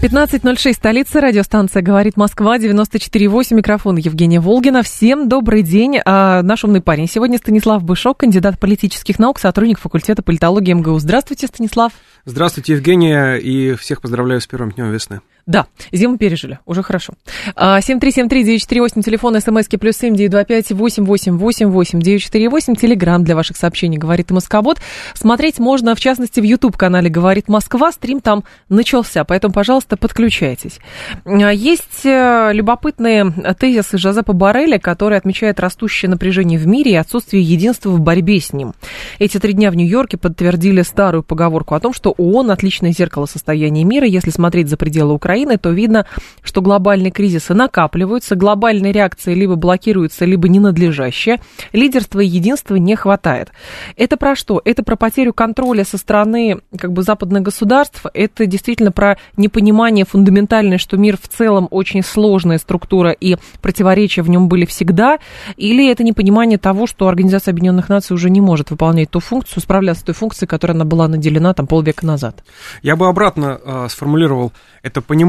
15.06, столица, радиостанция «Говорит Москва», 94.8, микрофон Евгения Волгина. Всем добрый день. А, наш умный парень сегодня Станислав Бышок, кандидат политических наук, сотрудник факультета политологии МГУ. Здравствуйте, Станислав. Здравствуйте, Евгения, и всех поздравляю с первым днем весны. Да, зиму пережили, уже хорошо. 7373948, телефон, смски, плюс 7925 888 948, телеграмм для ваших сообщений «Говорит Москобот». Смотреть можно, в частности, в YouTube-канале «Говорит Москва», стрим там начался, поэтому, пожалуйста, подключайтесь. А, есть э, любопытные тезисы Жозепа Барреля, который отмечает растущее напряжение в мире и отсутствие единства в борьбе с ним. Эти три дня в Нью-Йорке подтвердили старую поговорку о том, что ООН – отличное зеркало состояния мира, если смотреть за пределы Украины, Украины, то видно, что глобальные кризисы накапливаются, глобальные реакции либо блокируются, либо ненадлежащие. Лидерства и единства не хватает. Это про что? Это про потерю контроля со стороны как бы, западных государств. Это действительно про непонимание фундаментальное, что мир в целом очень сложная структура и противоречия в нем были всегда. Или это непонимание того, что Организация Объединенных Наций уже не может выполнять ту функцию, справляться с той функцией, которой она была наделена там полвека назад. Я бы обратно э, сформулировал это понимание,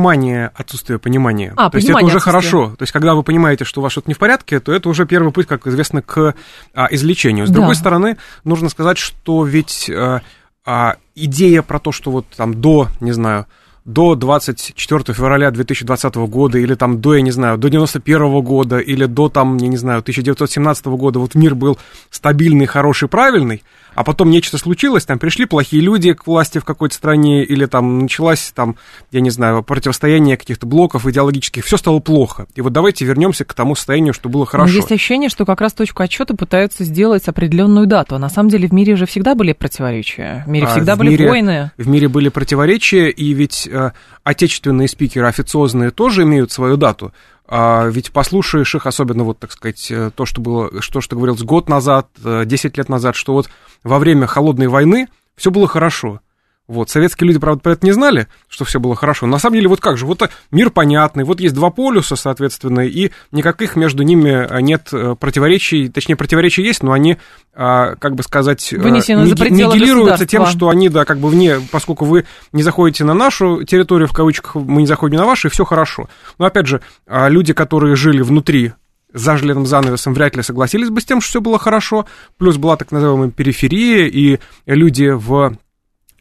отсутствие понимания. А, то есть это уже хорошо. То есть когда вы понимаете, что у вас что-то не в порядке, то это уже первый путь, как известно, к а, излечению. С да. другой стороны, нужно сказать, что ведь а, а, идея про то, что вот там до, не знаю, до 24 февраля 2020 года, или там до, я не знаю, до 91 года, или до там, я не знаю, 1917 года, вот мир был стабильный, хороший, правильный, а потом нечто случилось, там пришли плохие люди к власти в какой-то стране, или там началось, там, я не знаю, противостояние каких-то блоков идеологических, все стало плохо. И вот давайте вернемся к тому состоянию, что было хорошо. Но есть ощущение, что как раз точку отчета пытаются сделать определенную дату. А на самом деле в мире же всегда были противоречия. В мире а, всегда в были мире, войны. В мире были противоречия, и ведь э, отечественные спикеры официозные тоже имеют свою дату. А ведь послушаешь их, особенно вот, так сказать, э, то, что было, что, что говорилось год назад, 10 э, лет назад, что вот во время холодной войны все было хорошо. Вот, советские люди, правда, про это не знали, что все было хорошо. На самом деле, вот как же, вот мир понятный, вот есть два полюса, соответственно, и никаких между ними э, нет противоречий, точнее, противоречия есть, но они, а, как бы сказать, Вынесены нигилируются тем, что они, да, как бы вне, поскольку вы не заходите на нашу территорию, в кавычках, мы не заходим на вашу, и все хорошо. Но, опять же, а, люди, которые жили внутри за железным занавесом вряд ли согласились бы с тем, что все было хорошо. Плюс была так называемая периферия, и люди в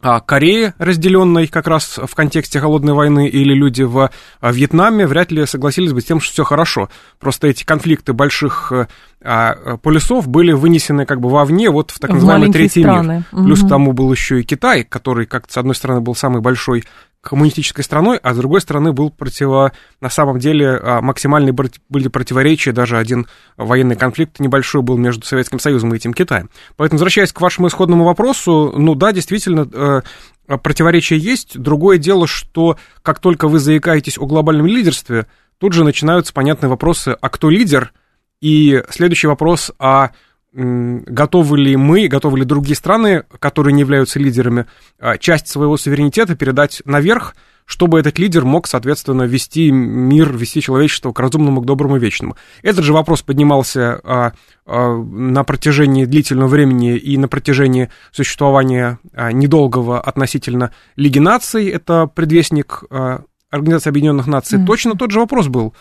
а, Корее, разделенной как раз в контексте холодной войны, или люди в а, Вьетнаме вряд ли согласились бы с тем, что все хорошо. Просто эти конфликты больших а, полюсов были вынесены как бы вовне, вот в так называемый третий страны. мир. Плюс угу. к тому был еще и Китай, который, как с одной стороны, был самый большой коммунистической страной, а с другой стороны был противо... На самом деле а, максимальные были противоречия, даже один военный конфликт небольшой был между Советским Союзом и этим Китаем. Поэтому, возвращаясь к вашему исходному вопросу, ну да, действительно, э, противоречия есть. Другое дело, что как только вы заикаетесь о глобальном лидерстве, тут же начинаются понятные вопросы, а кто лидер? И следующий вопрос, а готовы ли мы, готовы ли другие страны, которые не являются лидерами, а, часть своего суверенитета передать наверх, чтобы этот лидер мог, соответственно, вести мир, вести человечество к разумному, к доброму, вечному. Этот же вопрос поднимался а, а, на протяжении длительного времени и на протяжении существования а, недолгого относительно Лиги наций, это предвестник а, Организации Объединенных Наций, mm-hmm. точно тот же вопрос был.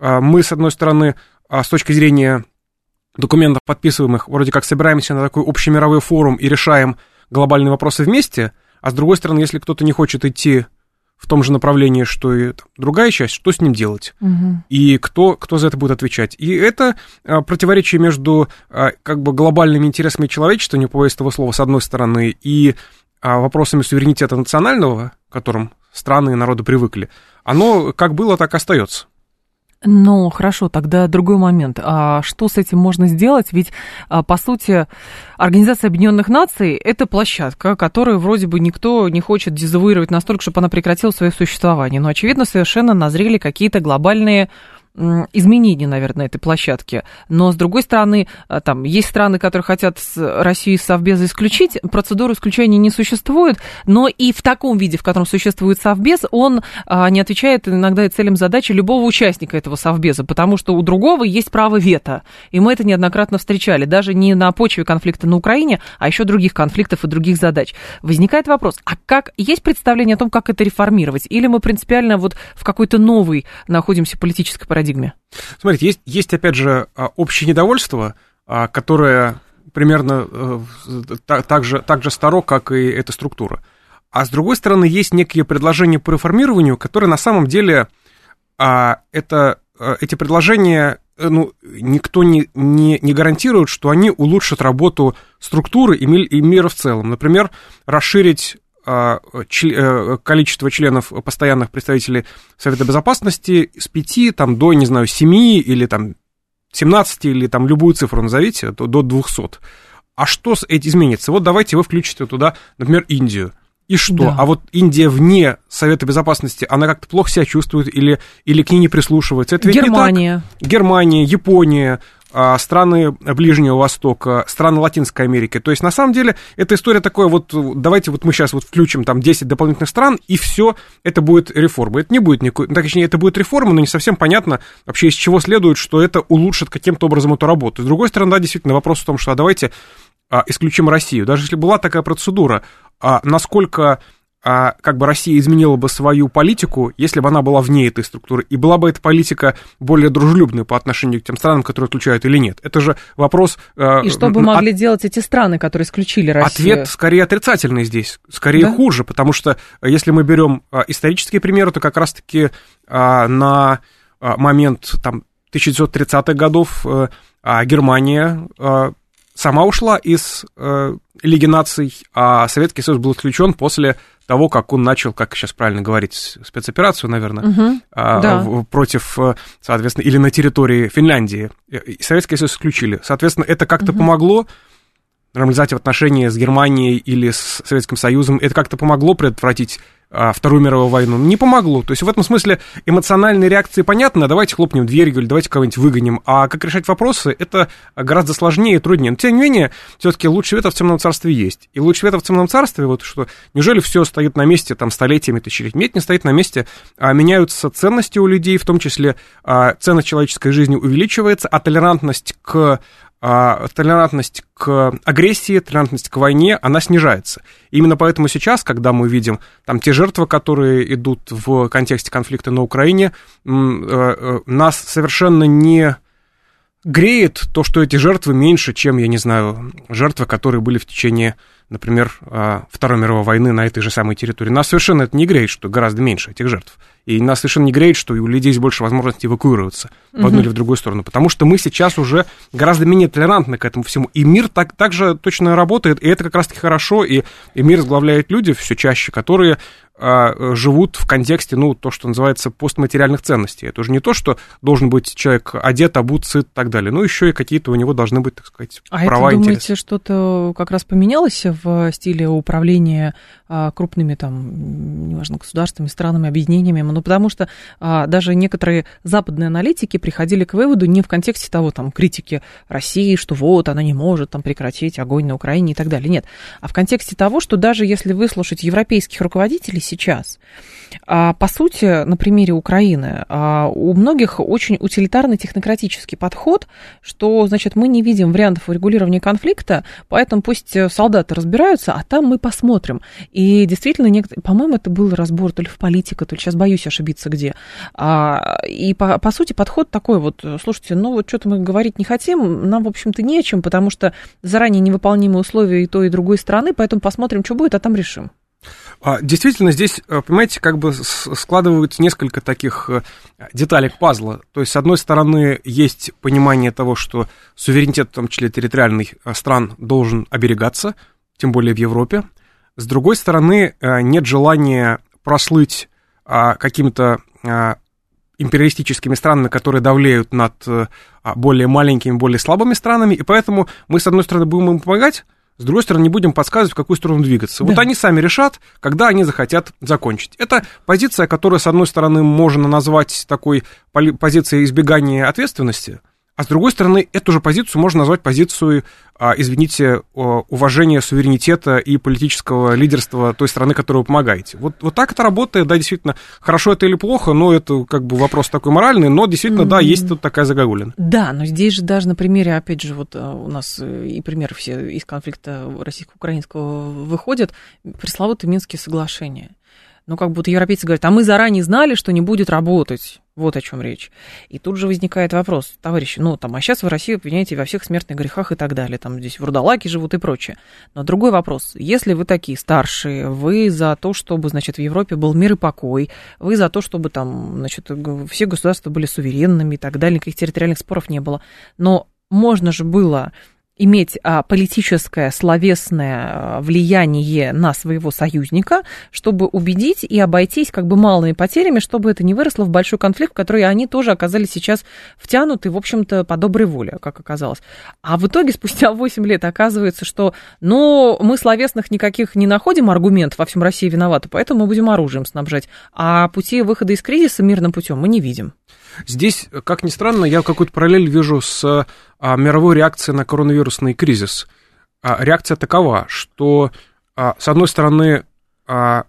А, мы, с одной стороны, а, с точки зрения документов, подписываемых, вроде как собираемся на такой общемировой форум и решаем глобальные вопросы вместе, а с другой стороны, если кто-то не хочет идти в том же направлении, что и другая часть, что с ним делать? Угу. И кто, кто за это будет отвечать? И это а, противоречие между а, как бы глобальными интересами человечества, не побоюсь этого слова, с одной стороны, и а, вопросами суверенитета национального, к которым страны и народы привыкли, оно как было, так и остается. Ну, хорошо, тогда другой момент. А что с этим можно сделать? Ведь, а, по сути, Организация Объединенных Наций – это площадка, которую вроде бы никто не хочет дезавуировать настолько, чтобы она прекратила свое существование. Но, очевидно, совершенно назрели какие-то глобальные изменений, наверное, на этой площадке. Но, с другой стороны, а, там есть страны, которые хотят Россию из Совбеза исключить. Процедуры исключения не существует, но и в таком виде, в котором существует Совбез, он а, не отвечает иногда и целям задачи любого участника этого Совбеза, потому что у другого есть право вето. И мы это неоднократно встречали, даже не на почве конфликта на Украине, а еще других конфликтов и других задач. Возникает вопрос, а как есть представление о том, как это реформировать? Или мы принципиально вот в какой-то новой находимся политической парадигме? Смотрите, есть, есть опять же, а, общее недовольство, а, которое примерно э, так, же, так же старо, как и эта структура. А с другой стороны, есть некие предложения по реформированию, которые на самом деле а, это, эти предложения Э, ну, никто не, не, не гарантирует, что они улучшат работу структуры и, и мира в целом. Например, расширить количество членов постоянных представителей Совета Безопасности с 5 там, до, не знаю, 7 или там 17 или там любую цифру назовите, до, до 200. А что с этим изменится? Вот давайте вы включите туда, например, Индию. И что? Да. А вот Индия вне Совета Безопасности, она как-то плохо себя чувствует или, или к ней не прислушивается? Это Германия. Германия, Япония, а, страны Ближнего Востока, страны Латинской Америки. То есть, на самом деле, эта история такой, вот давайте вот мы сейчас вот включим там 10 дополнительных стран, и все, это будет реформа. Это не будет никакой, ну, точнее, это будет реформа, но не совсем понятно вообще, из чего следует, что это улучшит каким-то образом эту работу. С другой стороны, да, действительно, вопрос в том, что а давайте а, исключим Россию. Даже если была такая процедура, а насколько а, как бы Россия изменила бы свою политику, если бы она была вне этой структуры, и была бы эта политика более дружелюбной по отношению к тем странам, которые отключают или нет. Это же вопрос... Э, и что бы могли от... делать эти страны, которые исключили Россию? Ответ скорее отрицательный здесь, скорее да? хуже, потому что э, если мы берем э, исторические примеры, то как раз-таки на момент там, 1930-х годов Германия сама ушла из Лиги наций, а Советский Союз был исключен после того, как он начал, как сейчас правильно говорить, спецоперацию, наверное, угу, а, да. против, э, соответственно, или на территории Финляндии. Советский Союз исключили. Соответственно, это как-то угу. помогло нормализации в отношении с Германией или с Советским Союзом. Это как-то помогло предотвратить Вторую мировую войну, не помогло. То есть в этом смысле эмоциональные реакции понятны, давайте хлопнем дверью или давайте кого-нибудь выгоним. А как решать вопросы, это гораздо сложнее и труднее. Но тем не менее, все-таки лучший ветер в темном царстве есть. И лучший ветер в темном царстве, вот что, неужели все стоит на месте там столетиями, тысячелетиями? Нет, не стоит на месте. А, меняются ценности у людей, в том числе а, ценность человеческой жизни увеличивается, а толерантность к а толерантность к агрессии, толерантность к войне, она снижается. именно поэтому сейчас, когда мы видим там те жертвы, которые идут в контексте конфликта на Украине, э, э, нас совершенно не греет то, что эти жертвы меньше, чем, я не знаю, жертвы, которые были в течение, например, а, Второй мировой войны на этой же самой территории. Нас совершенно это не греет, что гораздо меньше этих жертв. И нас совершенно не греет, что у людей есть больше возможности эвакуироваться в одну или в другую сторону. Потому что мы сейчас уже гораздо менее толерантны к этому всему. И мир так, так же точно работает, и это как раз-таки хорошо. И, и мир возглавляет люди все чаще, которые а, живут в контексте, ну, то, что называется постматериальных ценностей. Это уже не то, что должен быть человек одет, обут, сыт и так далее, но еще и какие-то у него должны быть, так сказать, а права это, думаете, что-то как раз поменялось в стиле управления а, крупными, там, неважно, государствами, странами, объединениями? Ну, потому что а, даже некоторые западные аналитики приходили к выводу не в контексте того, там, критики России, что вот, она не может там прекратить огонь на Украине и так далее. Нет. А в контексте того, что даже если выслушать европейских руководителей сейчас, а, по сути, на примере Украины, у многих очень утилитарный технократический подход, что, значит, мы не видим вариантов урегулирования конфликта, поэтому пусть солдаты разбираются, а там мы посмотрим. И действительно, некоторые, по-моему, это был разбор то ли в политике, то ли сейчас боюсь ошибиться где. А, и, по, по сути, подход такой вот, слушайте, ну вот что-то мы говорить не хотим, нам, в общем-то, не о чем, потому что заранее невыполнимые условия и той, и другой стороны, поэтому посмотрим, что будет, а там решим. А, действительно, здесь, э, понимаете, как бы складываются несколько таких э, деталей пазла. То есть, с одной стороны, есть понимание того, что суверенитет, в том числе территориальных э, стран, должен оберегаться, тем более в Европе. С другой стороны, нет желания прослыть а, какими-то а, империалистическими странами, которые давлеют над более маленькими, более слабыми странами, и поэтому мы, с одной стороны, будем им помогать, с другой стороны, не будем подсказывать, в какую сторону двигаться. Да. Вот они сами решат, когда они захотят закончить. Это позиция, которая, с одной стороны, можно назвать такой позицией избегания ответственности, а с другой стороны, эту же позицию можно назвать позицией, а, извините, уважения суверенитета и политического лидерства той страны, которой вы помогаете. Вот, вот так это работает, да, действительно, хорошо это или плохо, но это как бы вопрос такой моральный, но действительно, mm-hmm. да, есть тут такая загогулина. Да, но здесь же даже на примере, опять же, вот а, у нас э, и примеры все из конфликта российско-украинского выходят, пресловутые Минские соглашения ну, как будто европейцы говорят, а мы заранее знали, что не будет работать. Вот о чем речь. И тут же возникает вопрос, товарищи, ну, там, а сейчас вы Россию обвиняете во всех смертных грехах и так далее, там здесь вурдалаки живут и прочее. Но другой вопрос, если вы такие старшие, вы за то, чтобы, значит, в Европе был мир и покой, вы за то, чтобы там, значит, все государства были суверенными и так далее, никаких территориальных споров не было, но можно же было иметь а, политическое, словесное а, влияние на своего союзника, чтобы убедить и обойтись как бы малыми потерями, чтобы это не выросло в большой конфликт, в который они тоже оказались сейчас втянуты, в общем-то, по доброй воле, как оказалось. А в итоге спустя 8 лет оказывается, что, ну, мы словесных никаких не находим аргументов, во всем России виновата, поэтому мы будем оружием снабжать, а пути выхода из кризиса мирным путем мы не видим. Здесь, как ни странно, я какую-то параллель вижу с а, мировой реакцией на коронавирусный кризис. А, реакция такова, что, а, с одной стороны, а,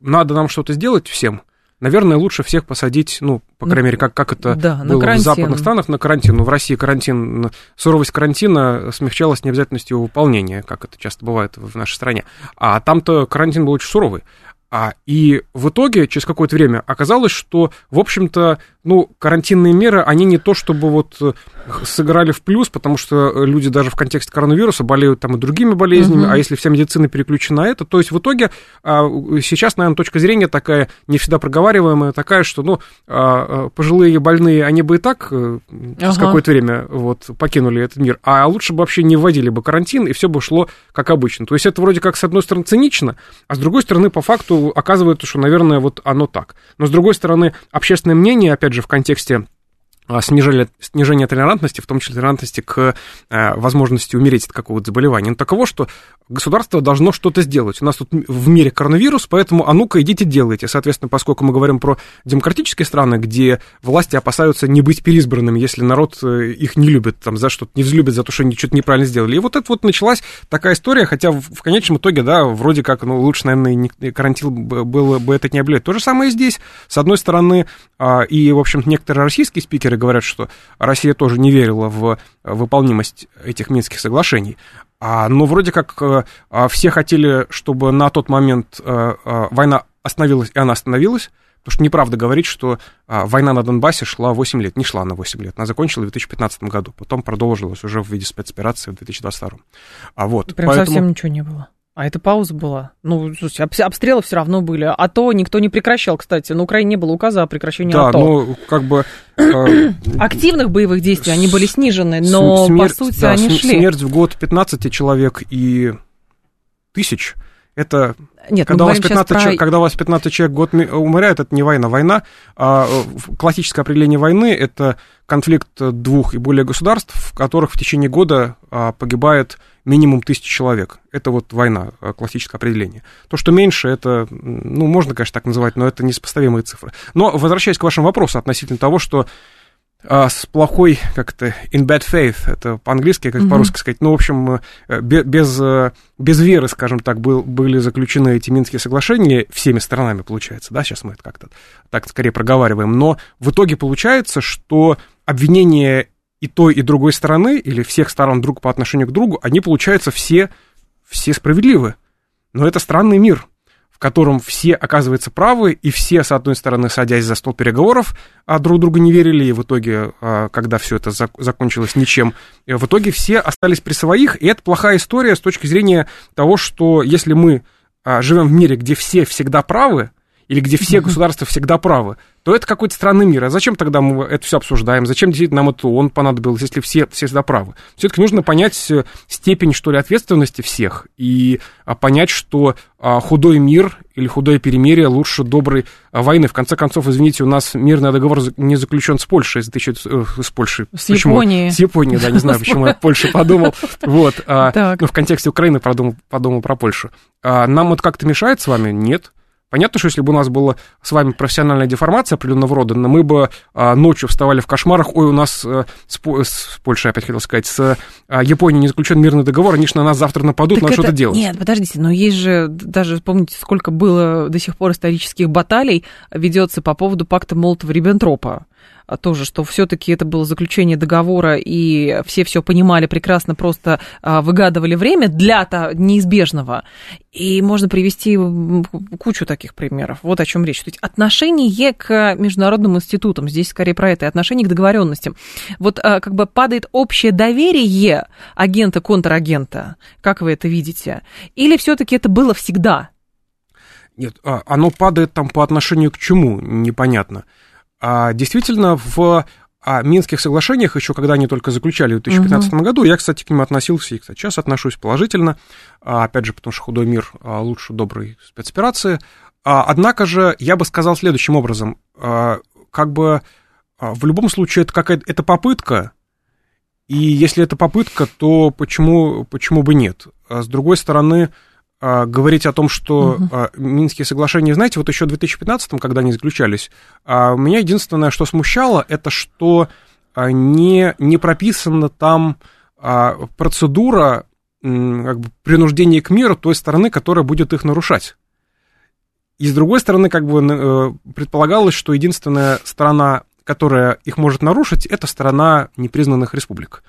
надо нам что-то сделать всем, наверное, лучше всех посадить, ну, по крайней мере, как, как это да, было в западных странах, на карантин. Ну, в России карантин, суровость карантина смягчалась необязательностью его выполнения, как это часто бывает в нашей стране. А там-то карантин был очень суровый. А, и в итоге, через какое-то время, оказалось, что, в общем-то, ну, карантинные меры, они не то чтобы вот э, сыграли в плюс, потому что люди даже в контексте коронавируса болеют там и другими болезнями, угу. а если вся медицина переключена на это, то есть в итоге а, сейчас, наверное, точка зрения такая, не всегда проговариваемая, такая, что, ну, а, пожилые больные, они бы и так э, ага. какое-то время вот покинули этот мир, а лучше бы вообще не вводили бы карантин, и все бы шло как обычно. То есть это вроде как, с одной стороны, цинично, а с другой стороны, по факту оказывается, что, наверное, вот оно так. Но с другой стороны, общественное мнение, опять же, в контексте а, снижение, снижение толерантности, в том числе толерантности к э, возможности умереть от какого-то заболевания, но таково, что государство должно что-то сделать. У нас тут в мире коронавирус, поэтому а ну-ка идите делайте. Соответственно, поскольку мы говорим про демократические страны, где власти опасаются не быть переизбранными, если народ э, их не любит, там, за что-то не взлюбит, за то, что они что-то неправильно сделали. И вот это вот началась такая история, хотя в, в конечном итоге, да, вроде как, ну, лучше, наверное, не, карантин было бы это не облет. То же самое и здесь. С одной стороны, э, и, в общем-то, некоторые российские спикеры говорят, что Россия тоже не верила в выполнимость этих Минских соглашений. А, но вроде как э, а, все хотели, чтобы на тот момент а, а, война остановилась, и она остановилась. Потому что неправда говорить, что а, война на Донбассе шла 8 лет. Не шла на 8 лет. Она закончилась в 2015 году. Потом продолжилась уже в виде спецоперации в 2022. А вот, Прям поэтому... совсем ничего не было. А это пауза была. Ну, слушайте, обстрелы все равно были. А то никто не прекращал, кстати. На Украине не было указа о прекращении да, АТО. ну, как бы... Э, Активных боевых действий, они были снижены, но, смерть, по сути, да, они шли. Смерть в год 15 человек и тысяч, это нет, когда, у вас 15 про... человек, когда у вас 15 человек год умирает, это не война. Война, а, классическое определение войны, это конфликт двух и более государств, в которых в течение года а, погибает минимум тысячи человек. Это вот война, а, классическое определение. То, что меньше, это, ну, можно, конечно, так называть, но это несопоставимые цифры. Но, возвращаясь к вашему вопросу относительно того, что с плохой, как то in bad faith, это по-английски, как mm-hmm. по-русски сказать, ну, в общем, э, без, э, без веры, скажем так, был, были заключены эти Минские соглашения всеми сторонами, получается, да, сейчас мы это как-то так скорее проговариваем, но в итоге получается, что обвинения и той, и другой стороны, или всех сторон друг по отношению к другу, они, получаются, все, все справедливы. Но это странный мир, котором все, оказывается, правы, и все, с одной стороны, садясь за стол переговоров, а друг друга не верили, и в итоге, а, когда все это закончилось ничем, в итоге все остались при своих, и это плохая история с точки зрения того, что если мы а, живем в мире, где все всегда правы, или где все государства всегда правы, то это какой-то странный мир. А зачем тогда мы это все обсуждаем? Зачем действительно нам это он понадобилось, если все, все всегда правы? Все-таки нужно понять э, степень, что ли, ответственности всех и а, понять, что а, худой мир или худое перемирие лучше доброй а, войны. В конце концов, извините, у нас мирный договор не заключен с Польшей, с, э, с Польшей. С почему? Японией. С Японией, да, не знаю, почему я Польшу подумал. Вот. Ну, в контексте Украины подумал, подумал про Польшу. Нам вот как-то мешает с вами? Нет. Понятно, что если бы у нас была с вами профессиональная деформация определенного рода, мы бы а, ночью вставали в кошмарах, ой, у нас а, с, с Польшей, опять хотел сказать, с а, Японией не заключен мирный договор, они же на нас завтра нападут, так надо это... что-то делать. Нет, подождите, но есть же, даже помните, сколько было до сих пор исторических баталий ведется по поводу пакта Молотова-Риббентропа. А, тоже, что все-таки это было заключение договора, и все все понимали прекрасно, просто а, выгадывали время для неизбежного. И можно привести кучу таких примеров. Вот о чем речь. То есть отношение к международным институтам, здесь скорее про это, и отношение к договоренностям. Вот а, как бы падает общее доверие агента-контрагента, как вы это видите? Или все-таки это было всегда? Нет, оно падает там по отношению к чему, непонятно. А, действительно, в а, Минских соглашениях, еще когда они только заключали в 2015 угу. году, я, кстати, к ним относился, и, кстати, сейчас отношусь положительно, а, опять же, потому что худой мир а, лучше доброй спецоперации. Однако же, я бы сказал следующим образом, как бы в любом случае это какая-то это попытка, и если это попытка, то почему, почему бы нет? С другой стороны, а, говорить о том, что угу. а, Минские соглашения, знаете, вот еще в 2015-м, когда они заключались, а, меня единственное, что смущало, это что а, не, не прописана там а, процедура как бы, принуждения к миру той стороны, которая будет их нарушать. И с другой стороны, как бы э, предполагалось, что единственная сторона, которая их может нарушить, это сторона непризнанных республик.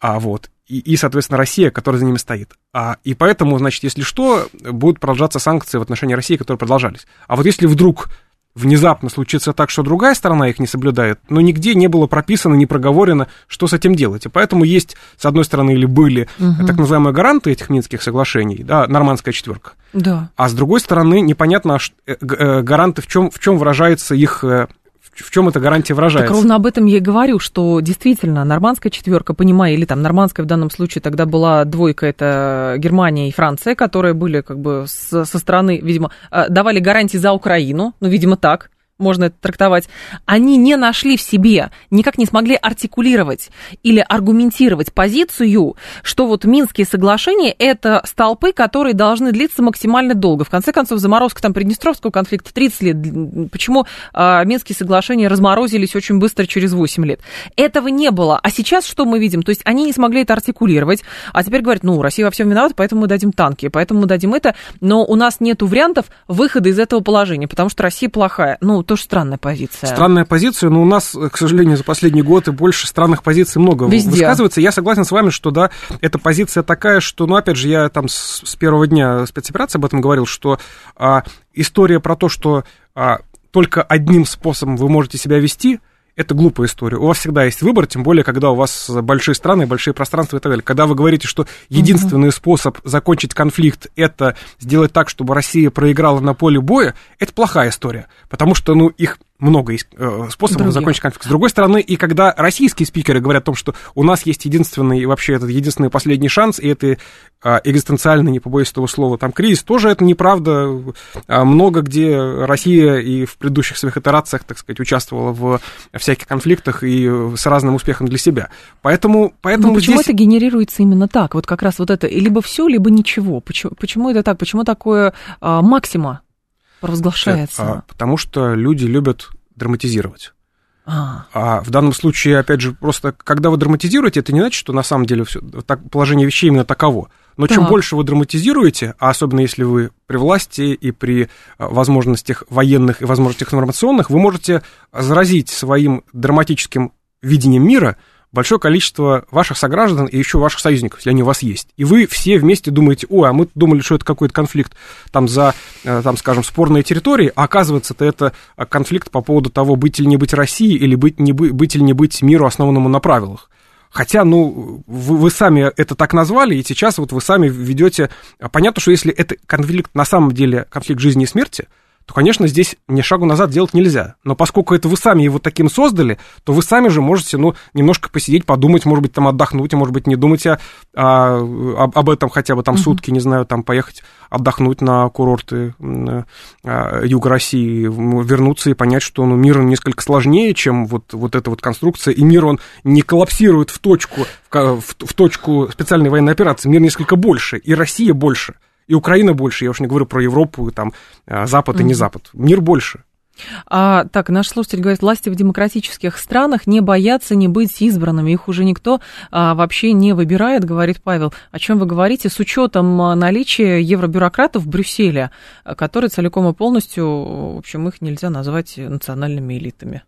А вот и, и, соответственно, Россия, которая за ними стоит. А, и поэтому, значит, если что, будут продолжаться санкции в отношении России, которые продолжались. А вот если вдруг внезапно случится так, что другая сторона их не соблюдает, но нигде не было прописано, не проговорено, что с этим делать. И поэтому есть, с одной стороны, или были угу. так называемые гаранты этих Минских соглашений, да, нормандская четверка. Да. А с другой стороны, непонятно, э, э, гаранты в чем, в чем выражается их э, в чем эта гарантия выражается? Так ровно об этом я и говорю, что действительно нормандская четверка, понимая, или там нормандская в данном случае тогда была двойка, это Германия и Франция, которые были как бы со стороны, видимо, э, давали гарантии за Украину, ну, видимо, так, можно это трактовать, они не нашли в себе, никак не смогли артикулировать или аргументировать позицию, что вот Минские соглашения – это столпы, которые должны длиться максимально долго. В конце концов, заморозка там Приднестровского конфликта 30 лет. Почему а, Минские соглашения разморозились очень быстро, через 8 лет? Этого не было. А сейчас что мы видим? То есть они не смогли это артикулировать, а теперь говорят, ну, Россия во всем виновата, поэтому мы дадим танки, поэтому мы дадим это, но у нас нет вариантов выхода из этого положения, потому что Россия плохая. Ну, тоже странная позиция. Странная позиция, но у нас, к сожалению, за последние годы больше странных позиций много Везде. высказывается. Я согласен с вами, что да, эта позиция такая, что, ну, опять же, я там с, с первого дня спецоперации об этом говорил, что а, история про то, что а, только одним способом вы можете себя вести – это глупая история. У вас всегда есть выбор, тем более, когда у вас большие страны, большие пространства и так далее. Когда вы говорите, что единственный угу. способ закончить конфликт это сделать так, чтобы Россия проиграла на поле боя, это плохая история. Потому что, ну, их много есть э, способов Других. закончить конфликт. С другой стороны, и когда российские спикеры говорят о том, что у нас есть единственный, вообще этот единственный последний шанс, и это э, экзистенциальный, не побоюсь этого слова, там кризис, тоже это неправда. А много где Россия и в предыдущих своих итерациях, так сказать, участвовала в всяких конфликтах и с разным успехом для себя. Поэтому, поэтому Но почему здесь... это генерируется именно так? Вот как раз вот это, либо все, либо ничего. Почему, почему это так? Почему такое а, максима? Провозглашается? А, потому что люди любят драматизировать. А. а в данном случае, опять же, просто когда вы драматизируете, это не значит, что на самом деле все, так, положение вещей именно таково. Но так. чем больше вы драматизируете, а особенно если вы при власти и при а, возможностях военных и возможностях информационных, вы можете заразить своим драматическим видением мира – большое количество ваших сограждан и еще ваших союзников, если они у вас есть. И вы все вместе думаете, ой, а мы думали, что это какой-то конфликт там за, э, там, скажем, спорные территории, а оказывается-то это конфликт по поводу того, быть или не быть России, или быть, не быть, быть или не быть миру, основанному на правилах. Хотя, ну, вы, вы сами это так назвали, и сейчас вот вы сами ведете... Понятно, что если это конфликт на самом деле конфликт жизни и смерти, то, конечно, здесь ни шагу назад делать нельзя. Но поскольку это вы сами его таким создали, то вы сами же можете, ну, немножко посидеть, подумать, может быть, там отдохнуть, а может быть, не думать о, о, об этом хотя бы там uh-huh. сутки, не знаю, там поехать отдохнуть на курорты а, юга России, вернуться и понять, что ну, мир несколько сложнее, чем вот, вот эта вот конструкция, и мир, он не коллапсирует в точку, в, в, в точку специальной военной операции, мир несколько больше, и Россия больше – и Украина больше, я уж не говорю про Европу, там, а, Запад и не Запад. Мир больше. А, так, наш слушатель говорит, власти в демократических странах не боятся не быть избранными, их уже никто а, вообще не выбирает, говорит Павел. О чем вы говорите с учетом а, наличия евробюрократов в Брюсселе, которые целиком и полностью, в общем, их нельзя назвать национальными элитами?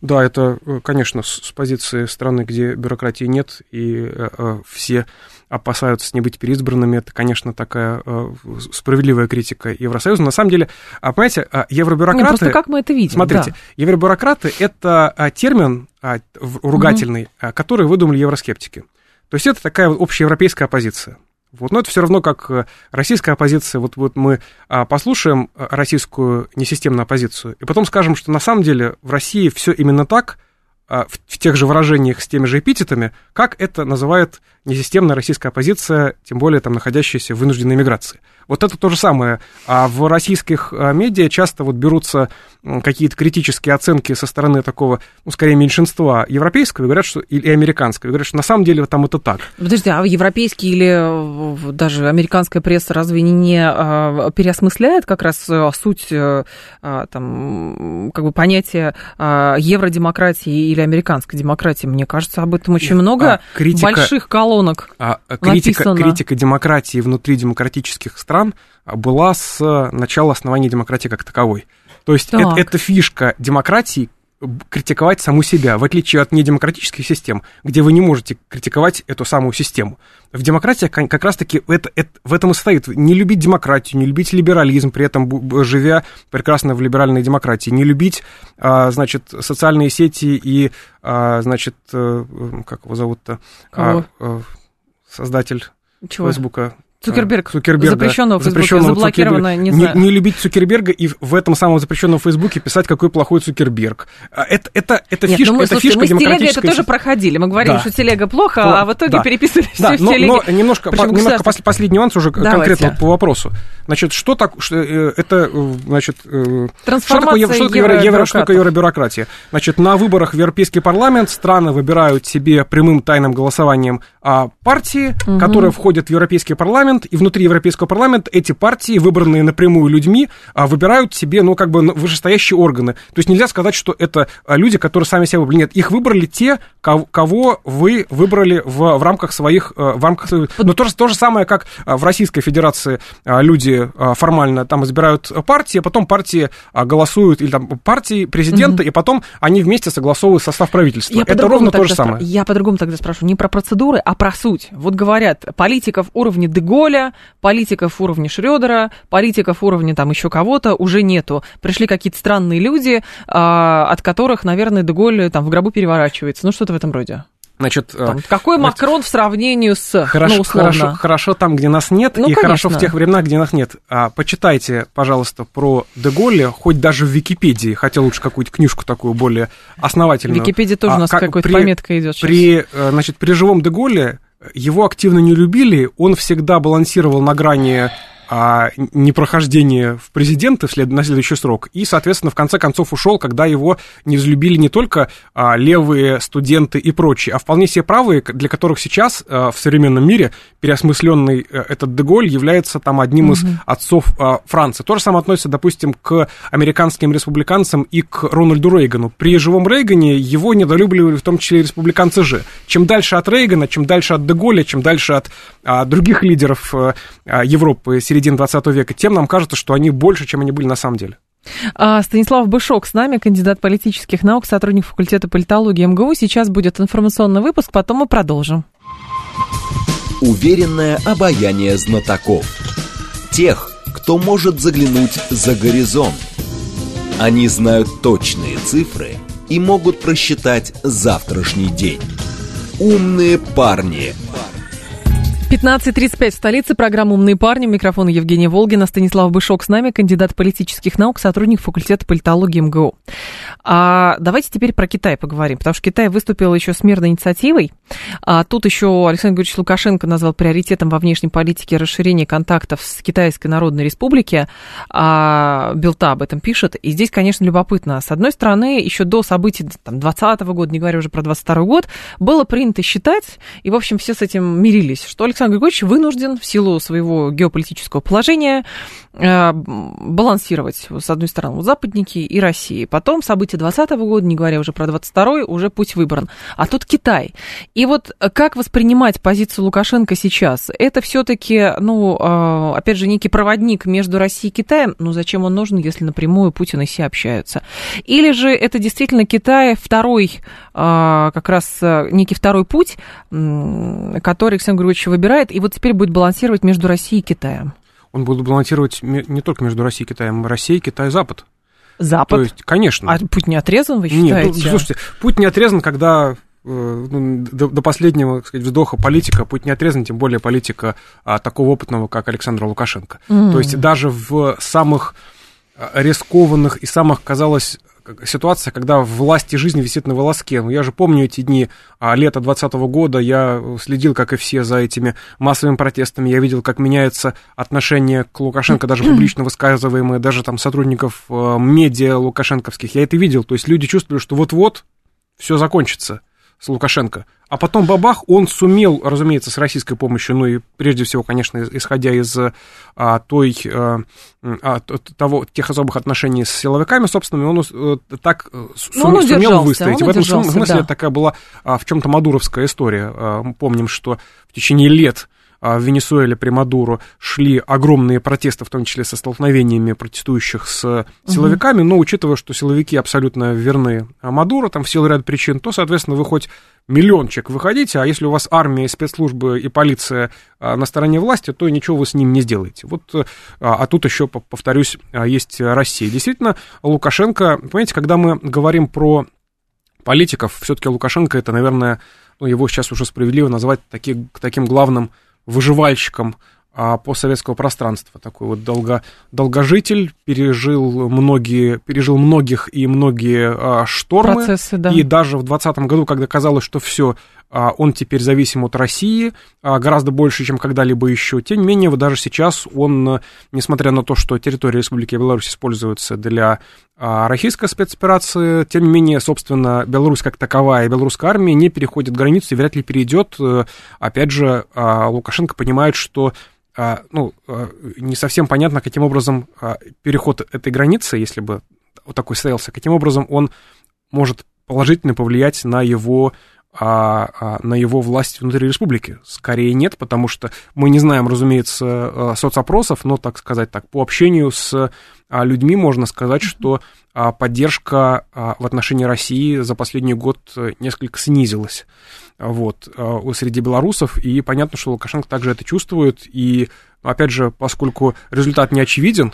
Да, это, э, конечно, с позиции страны, где бюрократии нет, и э, э, все опасаются не быть переизбранными, это, конечно, такая справедливая критика Евросоюза. На самом деле, а, понимаете, а, евробюрократы... Нет, просто как мы это видим, Смотрите, да. евробюрократы — это а, термин ругательный, угу. который выдумали евроскептики. То есть это такая общеевропейская оппозиция. Вот, но это все равно как э, российская оппозиция. Вот, вот мы а, послушаем э, российскую несистемную оппозицию, и потом скажем, что на самом деле в России все именно так, а, в, в тех же выражениях с теми же эпитетами, как это называет несистемная российская оппозиция, тем более там находящаяся в вынужденной миграции. Вот это то же самое. А в российских а, медиа часто вот берутся какие-то критические оценки со стороны такого, ну, скорее, меньшинства европейского, и говорят, что, или американского, и говорят, что на самом деле там это так. Подожди, а европейский или даже американская пресса разве не, а, переосмысляет как раз э, суть э, а, там, как бы понятия евродемократии или американской демократии? Мне кажется, об этом очень много а, критика, больших колонок а, критика, критика демократии внутри демократических стран стран была с начала основания демократии как таковой. То есть это, это фишка демократии, критиковать саму себя, в отличие от недемократических систем, где вы не можете критиковать эту самую систему. В демократии как раз-таки это, это, в этом и состоит. Не любить демократию, не любить либерализм, при этом живя прекрасно в либеральной демократии, не любить, а, значит, социальные сети и, а, значит, э, как его зовут-то? А, создатель Чего? Фейсбука. Цукерберг, Цукерберга, запрещенного в Фейсбуке, заблокировано, не знаю. Не, не любить Цукерберга и в этом самом запрещенном Фейсбуке писать, какой плохой Цукерберг. А, это, это, это Нет, фишка, ну мы, это слушайте, фишка мы с телегой это тоже проходили. Мы говорили, да. что телега плохо, но, а в итоге да. переписывали да, все но, в телеге. Но немножко, по, немножко пос, последний нюанс уже Давайте. конкретно по вопросу. Значит, что так, что, э, это, э, значит, э, что такое, что такое, евро, евро, что такое евробюрократия? Значит, на выборах в Европейский парламент страны выбирают себе прямым тайным голосованием а, партии, угу. которые входят в Европейский парламент, и внутри Европейского парламента эти партии, выбранные напрямую людьми, а, выбирают себе, ну, как бы вышестоящие органы. То есть нельзя сказать, что это а, люди, которые сами себя выбрали. Нет, их выбрали те, кого вы выбрали в, в рамках своих... А, в рамках своих... Но то же, то же самое, как в Российской Федерации люди формально там избирают партии, а потом партии голосуют, или там партии президента, угу. и потом они вместе согласовывают состав правительства. Я это ровно то же самое. Я по-другому тогда спрашиваю, не про процедуры, а про суть. Вот говорят, политиков уровня Деголя, политиков уровня Шредера, политиков уровня там еще кого-то уже нету. Пришли какие-то странные люди, а, от которых, наверное, Деголь там в гробу переворачивается. Ну, что-то в этом роде. Значит, там, какой значит, Макрон в сравнении с хорошо, ну, хорошо, хорошо там, где нас нет, ну, и конечно. хорошо в тех временах, где нас нет. А, почитайте, пожалуйста, про Деголля, хоть даже в Википедии, хотя лучше какую-то книжку такую более основательную. В Википедии тоже а, у нас какая-то пометка идет. При, э, значит, при живом Деголле его активно не любили, он всегда балансировал на грани а, непрохождение в президенты вслед, на следующий срок. И, соответственно, в конце концов ушел, когда его не взлюбили не только а, левые студенты и прочие, а вполне себе правые, для которых сейчас а, в современном мире переосмысленный а, этот Деголь является там одним mm-hmm. из отцов а, Франции. То же самое относится, допустим, к американским республиканцам и к Рональду Рейгану. При живом Рейгане его недолюбливали в том числе и республиканцы же. Чем дальше от Рейгана, чем дальше от Деголя, чем дальше от а, других лидеров а, Европы середины середины 20 века, тем нам кажется, что они больше, чем они были на самом деле. А, Станислав Бышок с нами, кандидат политических наук, сотрудник факультета политологии МГУ. Сейчас будет информационный выпуск, потом мы продолжим. Уверенное обаяние знатоков. Тех, кто может заглянуть за горизонт. Они знают точные цифры и могут просчитать завтрашний день. Умные парни. 15.35 в столице. Программа «Умные парни». Микрофон Евгения Волгина. Станислав Бышок с нами, кандидат политических наук, сотрудник факультета политологии МГУ. А давайте теперь про Китай поговорим, потому что Китай выступил еще с мирной инициативой. А тут еще Александр Григорьевич Лукашенко назвал приоритетом во внешней политике расширение контактов с Китайской Народной Республикой. А Белта об этом пишет. И здесь, конечно, любопытно. С одной стороны, еще до событий 2020 года, не говоря уже про 2022 год, было принято считать, и, в общем, все с этим мирились, что Александр Александр Григорьевич вынужден в силу своего геополитического положения э, балансировать, с одной стороны, западники и России. Потом события 2020 года, не говоря уже про 22 уже путь выбран. А тут Китай. И вот как воспринимать позицию Лукашенко сейчас? Это все-таки, ну, э, опять же, некий проводник между Россией и Китаем. Ну, зачем он нужен, если напрямую Путин и Си общаются? Или же это действительно Китай второй, как раз некий второй путь, который Александр Григорьевич выбирает и вот теперь будет балансировать между Россией и Китаем. Он будет балансировать не только между Россией и Китаем, Россия, Китай, Запад. Запад? То есть, конечно. А путь не отрезан, вы считаете? Нет, ну, слушайте, путь не отрезан, когда э, ну, до, до последнего так сказать, вздоха политика, путь не отрезан, тем более политика а, такого опытного, как Александр Лукашенко. Mm. То есть даже в самых а, рискованных и самых, казалось, ситуация, когда власть и жизнь висит на волоске. Ну, я же помню эти дни а, лета 2020 года, я следил, как и все, за этими массовыми протестами, я видел, как меняется отношение к Лукашенко, даже публично высказываемые, даже там сотрудников э, медиа лукашенковских, я это видел, то есть люди чувствовали, что вот-вот все закончится с Лукашенко. А потом бабах, он сумел, разумеется, с российской помощью, ну и прежде всего, конечно, исходя из а, той, а, а того, тех особых отношений с силовиками собственными, он а, так э, сум, он сумел выстоять. Он в этом смысле да. такая была а, в чем-то мадуровская история. А, мы помним, что в течение лет в Венесуэле при Мадуро шли огромные протесты, в том числе со столкновениями протестующих с силовиками, угу. но учитывая, что силовики абсолютно верны Мадуро, там в силу ряда причин, то, соответственно, вы хоть миллион человек выходите, а если у вас армия, спецслужбы и полиция а, на стороне власти, то ничего вы с ним не сделаете. Вот, а, а тут еще, повторюсь, есть Россия. Действительно, Лукашенко, понимаете, когда мы говорим про политиков, все-таки Лукашенко это, наверное, ну, его сейчас уже справедливо назвать таки, таким главным выживальщиком а, постсоветского пространства. Такой вот долго, долгожитель, пережил, многие, пережил многих и многие а, штормы. Процессы, да. И даже в 2020 году, когда казалось, что все, он теперь зависим от России а, гораздо больше, чем когда-либо еще. Тем не менее, даже сейчас он, несмотря на то, что территория Республики Беларусь используется для а, российской спецоперации, тем не менее, собственно, Беларусь как таковая, белорусская армия не переходит границу и вряд ли перейдет. Опять же, Лукашенко понимает, что а, ну, а, не совсем понятно, каким образом а, переход этой границы, если бы вот такой состоялся, каким образом он может положительно повлиять на его на его власть внутри республики? Скорее нет, потому что мы не знаем, разумеется, соцопросов, но, так сказать так, по общению с людьми можно сказать, что поддержка в отношении России за последний год несколько снизилась. Вот, э, среди белорусов, и понятно, что Лукашенко также это чувствует, и, опять же, поскольку результат не очевиден,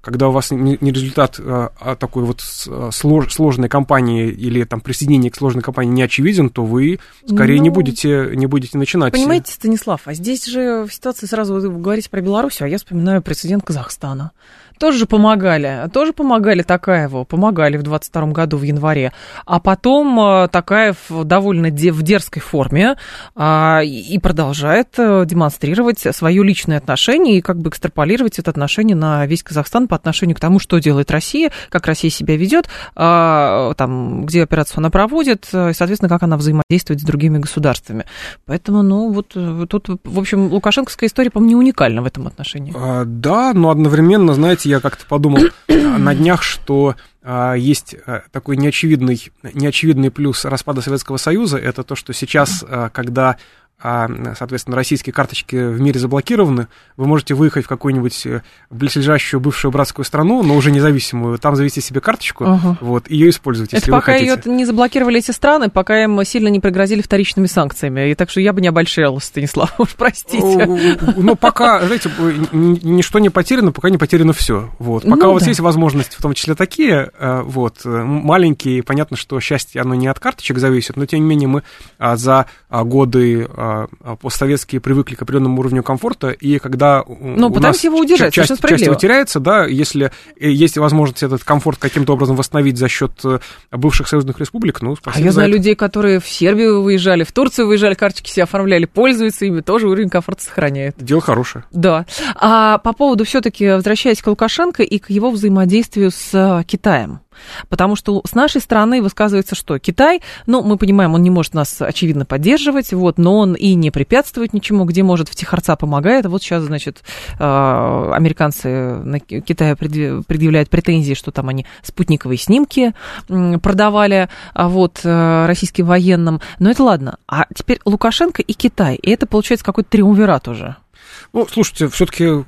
когда у вас не, результат а, а такой вот слож, сложной кампании или там присоединение к сложной кампании не очевиден, то вы скорее ну, не будете не будете начинать. Понимаете, Станислав, а здесь же в ситуации сразу вы говорите про Беларусь, а я вспоминаю прецедент Казахстана тоже помогали, тоже помогали Такаеву, помогали в 22 году в январе, а потом э, Такаев довольно в дерзкой форме а, и продолжает э, демонстрировать свое личное отношение и как бы экстраполировать это отношение на весь Казахстан по отношению к тому, что делает Россия, как Россия себя ведет, а, там, где операцию она проводит, э, и, соответственно, как она взаимодействует с другими государствами. Поэтому, ну, вот тут, в общем, лукашенковская история, по-моему, не уникальна в этом отношении. А, да, но одновременно, знаете, я как-то подумал на днях, что а, есть а, такой неочевидный, неочевидный плюс распада Советского Союза, это то, что сейчас, а, когда а, соответственно, российские карточки в мире заблокированы, вы можете выехать в какую-нибудь э, близлежащую бывшую братскую страну, но уже независимую, там завести себе карточку, uh-huh. вот, и ее использовать, Это если пока вы хотите. ее не заблокировали эти страны, пока им сильно не пригрозили вторичными санкциями, и так что я бы не обольщалась, Станислав, уж простите. Ну, пока, знаете, ничто не потеряно, пока не потеряно все, вот. Пока ну, у вас да. есть возможности, в том числе такие, э, вот, маленькие, понятно, что счастье, оно не от карточек зависит, но, тем не менее, мы а, за а, годы а, постсоветские привыкли к определенному уровню комфорта, и когда ну, у нас его удержать, часть, часть его теряется, да, если э, есть возможность этот комфорт каким-то образом восстановить за счет э, бывших союзных республик, ну, спасибо А я знаю людей, которые в Сербию выезжали, в Турцию выезжали, карточки себе оформляли, пользуются ими, тоже уровень комфорта сохраняет. Дело хорошее. Да. А по поводу все-таки, возвращаясь к Лукашенко и к его взаимодействию с э, Китаем. Потому что с нашей стороны высказывается, что Китай, ну, мы понимаем, он не может нас, очевидно, поддерживать, вот, но он и не препятствует ничему, где может, в Тихорца помогает. Вот сейчас, значит, а, американцы на Китае предъявляют претензии, что там они спутниковые снимки продавали, а вот, э, российским военным. Но это ладно. А теперь Лукашенко и Китай. И это, получается, какой-то триумвират уже. Ну, слушайте, все-таки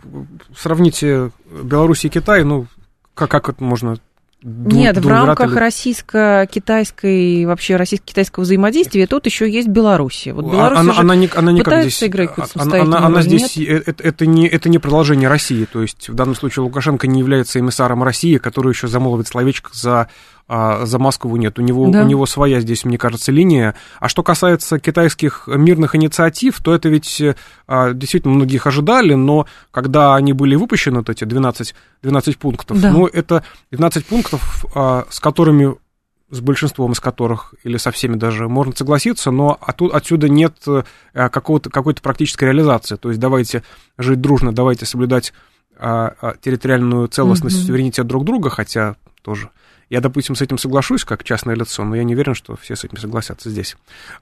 сравните Беларусь и Китай, ну, как, как это можно нет, в рамках российско-китайской, вообще российско-китайского взаимодействия тут еще есть Беларусь. Вот Беларусь она, она, не, она никак здесь, играть она, она, она здесь, это, это, не, это не продолжение России, то есть в данном случае Лукашенко не является эмиссаром России, который еще замолвит словечко за а за Москву нет. У него, да. у него своя здесь, мне кажется, линия. А что касается китайских мирных инициатив, то это ведь а, действительно многих ожидали, но когда они были выпущены, вот эти 12, 12 пунктов, да. ну, это 12 пунктов, а, с которыми с большинством из которых, или со всеми даже, можно согласиться, но оттуда, отсюда нет а, какого-то, какой-то практической реализации. То есть давайте жить дружно, давайте соблюдать а, а, территориальную целостность, mm-hmm. суверенитет друг друга, хотя тоже я, допустим, с этим соглашусь как частное лицо, но я не уверен, что все с этим согласятся здесь.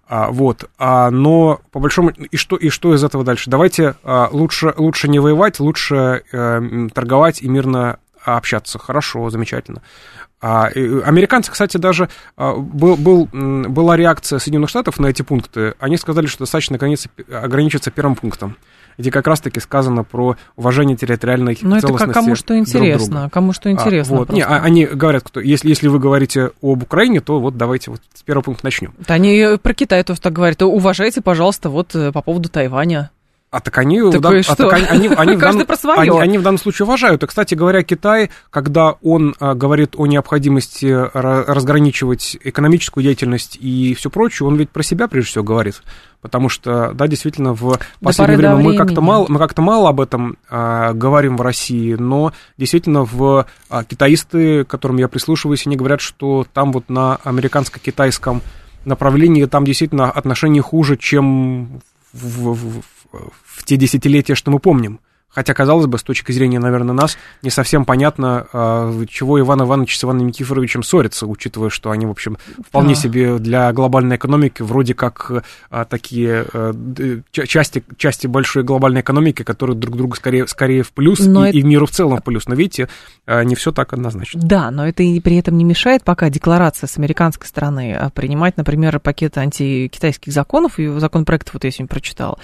А, вот. А, но по большому... И что, и что из этого дальше? Давайте а, лучше, лучше не воевать, лучше а, торговать и мирно общаться. Хорошо, замечательно. А, американцы, кстати, даже а, был, был, была реакция Соединенных Штатов на эти пункты. Они сказали, что достаточно ограничиться первым пунктом где как раз-таки сказано про уважение территориальной Но ну, целостности это кому что интересно, друг кому что интересно. А, вот. Не, а, они говорят, кто, если, если вы говорите об Украине, то вот давайте вот с первого пункта начнем. Да они про Китай тоже так говорят. Уважайте, пожалуйста, вот э, по поводу Тайваня. А так они, так дан, а так они, они, они, в данном, они, они в данном случае уважают. И, кстати говоря, Китай, когда он а, говорит о необходимости разграничивать экономическую деятельность и все прочее, он ведь про себя прежде всего говорит. Потому что, да, действительно, в последнее время мы как-то мало, мы как-то мало об этом а, говорим в России, но действительно в а, китаисты, к которым я прислушиваюсь, они говорят, что там вот на американско-китайском направлении там действительно отношения хуже, чем в, в, в те десятилетия, что мы помним. Хотя, казалось бы, с точки зрения, наверное, нас, не совсем понятно, а, чего Иван Иванович с Иваном Никифоровичем ссорится, учитывая, что они, в общем, вполне да. себе для глобальной экономики вроде как а, такие а, части, части большой глобальной экономики, которые друг другу скорее, скорее в плюс но и, это... и в миру в целом в плюс. Но видите, не все так однозначно. Да, но это и при этом не мешает пока декларация с американской стороны принимать, например, пакет антикитайских законов, и законопроектов вот я сегодня прочитала.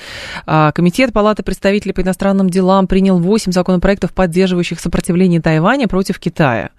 Комитет Палаты представителей по иностранным делам делам принял 8 законопроектов, поддерживающих сопротивление Тайваня против Китая.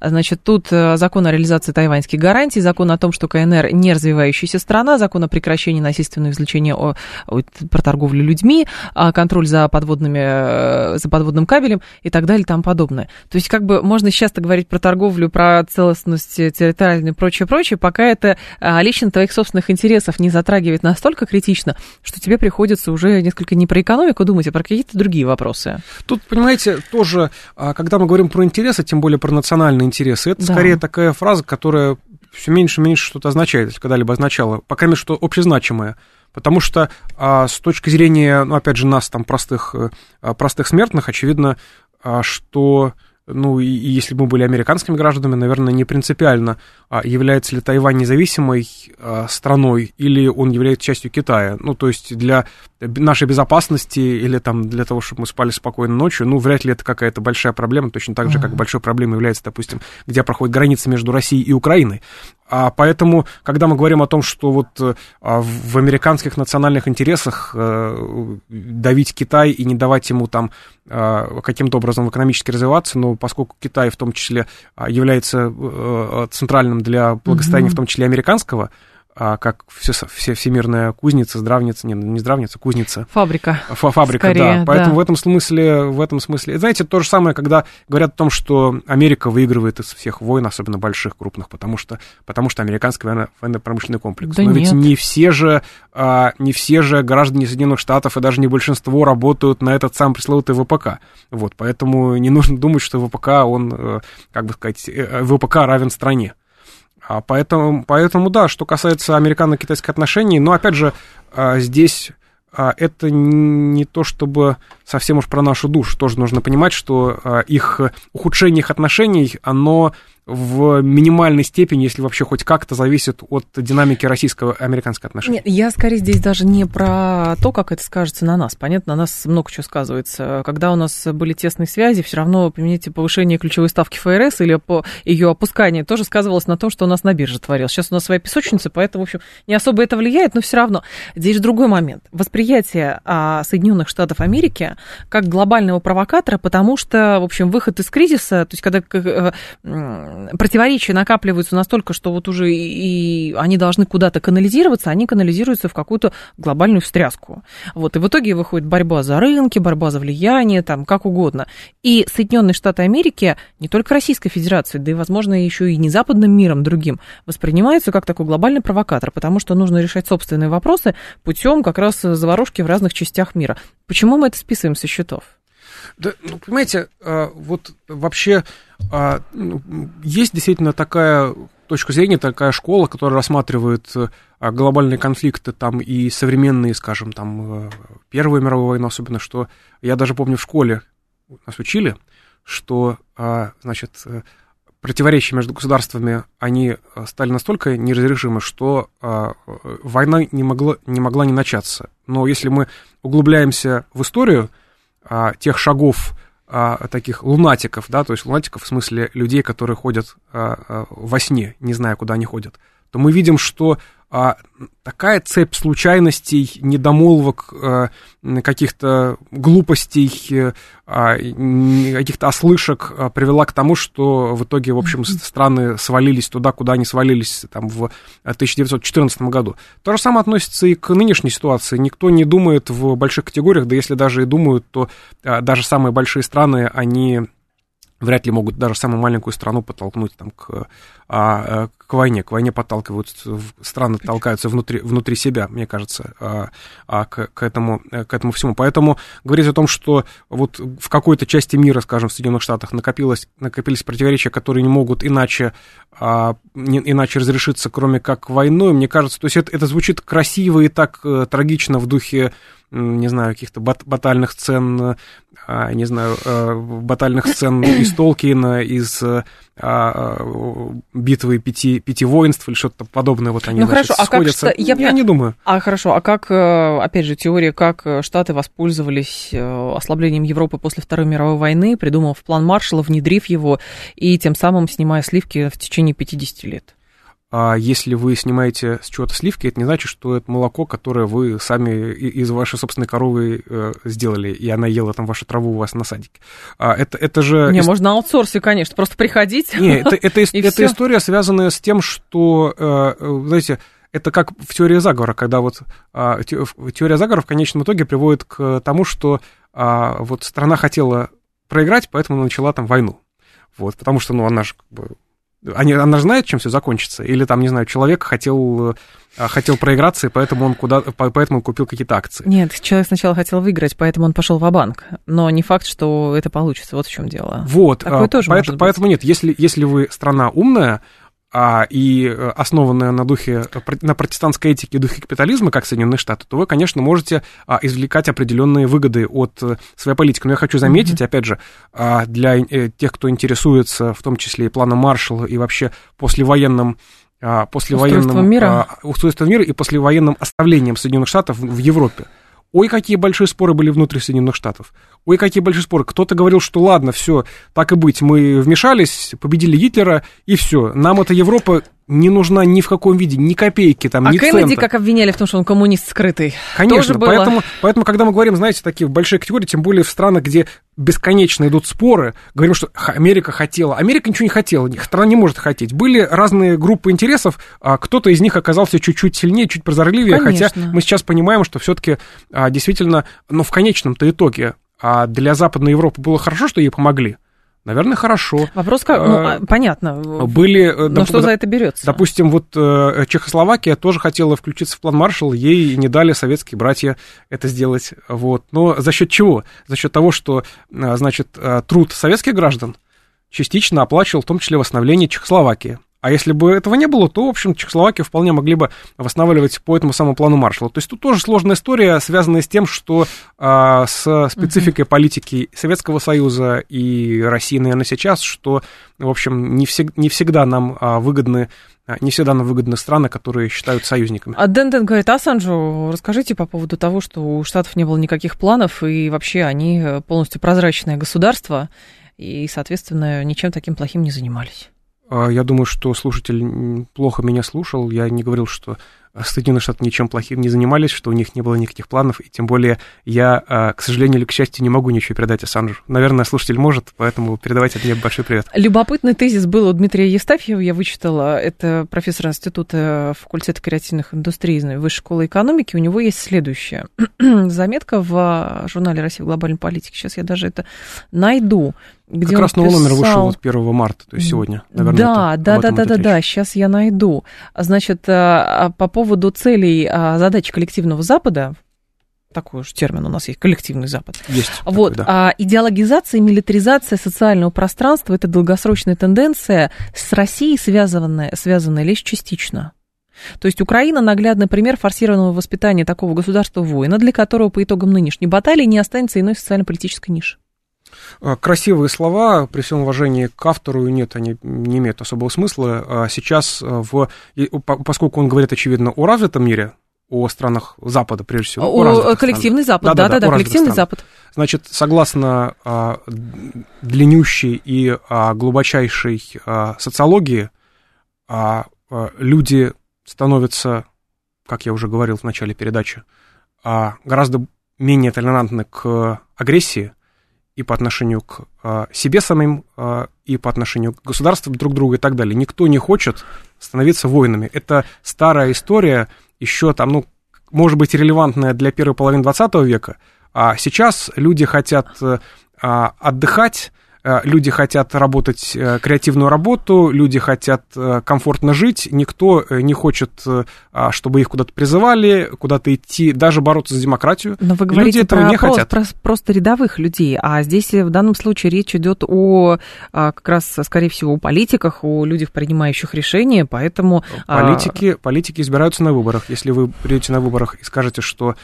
Значит, тут э, закон о реализации тайваньских гарантий, закон о том, что КНР не развивающаяся страна, закон о прекращении насильственного извлечения о, о, про торговлю людьми, а контроль за, подводными, э, за подводным кабелем и так далее и тому подобное. То есть, как бы можно часто говорить про торговлю, про целостность территориальную и прочее, прочее, пока это лично твоих собственных интересов не затрагивает настолько критично, что тебе приходится уже несколько не про экономику думать, а про какие-то другие вопросы вопросы. Тут, понимаете, тоже, а, когда мы говорим про интересы, тем более про национальные интересы, это да. скорее такая фраза, которая все меньше и меньше что-то означает, если когда-либо означала, по крайней мере, что общезначимое. Потому что а, с точки зрения, ну, опять же, нас, там, простых, а, простых смертных, очевидно, а, что ну, и, и если бы мы были американскими гражданами, наверное, не принципиально, а является ли Тайвань независимой а, страной или он является частью Китая. Ну, то есть для нашей безопасности или там для того, чтобы мы спали спокойно ночью, ну, вряд ли это какая-то большая проблема, точно так же, как большой проблемой является, допустим, где проходит граница между Россией и Украиной. А поэтому, когда мы говорим о том, что вот а, в американских национальных интересах а, давить Китай и не давать ему там а, каким-то образом экономически развиваться, но поскольку Китай в том числе а, является центральным для благосостояния, mm-hmm. в том числе американского, а, как все, все, всемирная кузница, здравница, не, не здравница, кузница. Фабрика. Фа фабрика, Скорее, да. Поэтому да. в этом смысле, в этом смысле, знаете, то же самое, когда говорят о том, что Америка выигрывает из всех войн, особенно больших, крупных, потому что, потому что американский военно- военно-промышленный комплекс. Да Но нет. ведь не все же, а, не все же граждане Соединенных Штатов и даже не большинство работают на этот сам пресловутый ВПК. Вот, поэтому не нужно думать, что ВПК, он, э, как бы сказать, э, э, ВПК равен стране. А поэтому, поэтому, да, что касается американо-китайских отношений, но, опять же, а, здесь а, это не то чтобы совсем уж про нашу душу. Тоже нужно понимать, что их ухудшение их отношений, оно в минимальной степени, если вообще хоть как-то зависит от динамики российско-американской отношений. Нет, я скорее здесь даже не про то, как это скажется на нас. Понятно, на нас много чего сказывается. Когда у нас были тесные связи, все равно, поменяйте, повышение ключевой ставки ФРС или по ее опускание тоже сказывалось на том, что у нас на бирже творилось. Сейчас у нас своя песочница, поэтому, в общем, не особо это влияет, но все равно. Здесь же другой момент. Восприятие а, Соединенных Штатов Америки как глобального провокатора, потому что, в общем, выход из кризиса, то есть когда э, противоречия накапливаются настолько, что вот уже и они должны куда-то канализироваться, они канализируются в какую-то глобальную встряску. Вот, и в итоге выходит борьба за рынки, борьба за влияние, там, как угодно. И Соединенные Штаты Америки, не только Российской Федерации, да и, возможно, еще и не западным миром другим, воспринимаются как такой глобальный провокатор, потому что нужно решать собственные вопросы путем как раз заварушки в разных частях мира. Почему мы это списываем со счетов? Да, ну, понимаете, а, вот вообще есть действительно такая точка зрения, такая школа, которая рассматривает а, глобальные конфликты там и современные, скажем, там Первую мировую войну, особенно, что я даже помню в школе нас учили, что, значит, противоречия между государствами, они стали настолько неразрешимы, что война не могла, не могла не начаться. Но если мы углубляемся в историю, а, тех шагов а, таких лунатиков, да, то есть лунатиков в смысле людей, которые ходят а, а, во сне, не зная, куда они ходят, то мы видим, что а, такая цепь случайностей, недомолвок, а, каких-то глупостей, а, каких-то ослышек а, привела к тому, что в итоге, в общем, страны свалились туда, куда они свалились там, в 1914 году. То же самое относится и к нынешней ситуации. Никто не думает в больших категориях, да если даже и думают, то а, даже самые большие страны, они вряд ли могут даже самую маленькую страну подтолкнуть там, к, а, к войне. К войне подталкивают, страны толкаются внутри, внутри себя, мне кажется, а, а, к, к, этому, к этому всему. Поэтому говорить о том, что вот в какой-то части мира, скажем, в Соединенных Штатах накопилось, накопились противоречия, которые не могут иначе, а, не, иначе разрешиться, кроме как войной, мне кажется, то есть это, это звучит красиво и так э, трагично в духе не знаю, каких-то бат батальных сцен, а, не знаю, э, батальных сцен из Толкина, из а, а, битвы пяти, пяти воинств или что-то подобное, вот они, ну, значит, хорошо, сходятся. А как, я, я не думаю. А хорошо, а как, э, опять же, теория, как Штаты воспользовались э, ослаблением Европы после Второй мировой войны, придумав план Маршалла, внедрив его и тем самым снимая сливки в течение 50 лет? А если вы снимаете с чего-то сливки, это не значит, что это молоко, которое вы сами из вашей собственной коровы э, сделали, и она ела там вашу траву у вас на садике. А это, это же... Не, можно на аутсорсе, конечно, просто приходить. Не, это, это, это история, связанная с тем, что, э, знаете, это как в теории заговора, когда вот а, теория заговора в конечном итоге приводит к тому, что а, вот страна хотела проиграть, поэтому начала там войну. Вот, потому что, ну, она же как бы они, она же знает, чем все закончится? Или там, не знаю, человек хотел, э, хотел проиграться, и поэтому он, куда, поэтому он купил какие-то акции? Нет, человек сначала хотел выиграть, поэтому он пошел в банк Но не факт, что это получится. Вот в чем дело. Вот. Такое а, тоже поэтому, поэтому нет, если, если вы страна умная, а, и э, основанная на духе, на протестантской этике и духе капитализма, как Соединенные Штаты, то вы, конечно, можете а, извлекать определенные выгоды от э, своей политики. Но я хочу заметить, mm-hmm. опять же, а, для э, тех, кто интересуется, в том числе и планом Маршалла, и вообще послевоенным послевоенным устройством мира. устройством мира и послевоенным оставлением Соединенных Штатов в Европе. Ой, какие большие споры были внутри Соединенных Штатов. Ой, какие большие споры. Кто-то говорил, что ладно, все, так и быть, мы вмешались, победили Гитлера, и все. Нам эта Европа не нужна ни в каком виде, ни копейки, там, а ни Кеннеди, цента. как обвиняли в том, что он коммунист скрытый. Конечно, Тоже было. поэтому, поэтому, когда мы говорим, знаете, такие большие категории, тем более в странах, где бесконечно идут споры, говорим, что Америка хотела. Америка ничего не хотела, страна не может хотеть. Были разные группы интересов, а кто-то из них оказался чуть-чуть сильнее, чуть прозорливее, хотя Конечно. мы сейчас понимаем, что все-таки действительно, но в конечном-то итоге а для Западной Европы было хорошо, что ей помогли. Наверное, хорошо. Вопрос как, ну, А, понятно. Были, э, Но доп- что за это берется? Допустим, вот э, Чехословакия тоже хотела включиться в план Маршалла, ей не дали советские братья это сделать. Вот. Но за счет чего? За счет того, что, э, значит, труд советских граждан частично оплачивал в том числе восстановление Чехословакии. А если бы этого не было, то, в общем, Чехословакию вполне могли бы восстанавливать по этому самому плану Маршалла. То есть тут тоже сложная история, связанная с тем, что а, с спецификой политики Советского Союза и России, наверное, сейчас, что, в общем, не, всег- не всегда нам а, выгодны а, не всегда нам выгодны страны, которые считают союзниками. А Дэн говорит, Ассанжу, расскажите по поводу того, что у Штатов не было никаких планов, и вообще они полностью прозрачное государство, и, соответственно, ничем таким плохим не занимались. А, Я думаю, что слушатель плохо меня слушал. Я не говорил, что Соединенные Штаты ничем плохим не занимались, что у них не было никаких планов, и тем более я, а, к сожалению или к счастью, не могу ничего передать Ассанжу. Наверное, слушатель может, поэтому передавайте от меня большой привет. Любопытный тезис был у Дмитрия Евстафьева, я вычитала, это профессор Института факультета креативных индустрий Высшей школы экономики, у него есть следующая заметка в а, журнале «Россия в глобальной политике», сейчас я даже это найду, где как раз новый номер вышел писал- вот 1 марта, то есть сегодня. Наверное, да, это- да, да, да, да, да, сейчас я найду. Значит, а, по поводу целей а, задач коллективного Запада, такой уж термин у нас есть, коллективный Запад. Есть такой, Вот, да. а идеологизация и милитаризация социального пространства – это долгосрочная тенденция, с Россией связанная, связанная лишь частично. То есть Украина – наглядный пример форсированного воспитания такого государства воина, для которого по итогам нынешней баталии не останется иной социально-политической ниши. А, Красивые слова, при всем уважении к автору, нет, они не имеют особого смысла. А Сейчас, а, в, поскольку он говорит, очевидно, о развитом мире, о странах Запада, прежде всего. О, развитых коллективный странах. Запад, Да-да-да, о коллективный странах. Запад. Значит, согласно а, длиннющей и а, глубочайшей а, социологии, а, а, люди становятся, как я уже говорил в начале передачи, а, гораздо менее толерантны к агрессии и по отношению к а, себе самим, а, и по отношению к государствам друг друга и так далее. Никто не хочет становиться воинами. Это старая история, еще там, ну, может быть, релевантная для первой половины 20 века, а сейчас люди хотят а, отдыхать, люди хотят работать э, креативную работу, люди хотят э, комфортно жить, никто э, не хочет, э, а, чтобы их куда-то призывали, куда-то идти, даже бороться за демократию. Но вы Люди говорите этого про, не про- хотят. про- просто рядовых людей, а здесь в данном случае речь идет о а, как раз, скорее всего, о политиках, о людях, принимающих решения, поэтому... а, Политики, политики избираются на выборах. Если вы придете на выборах и скажете, что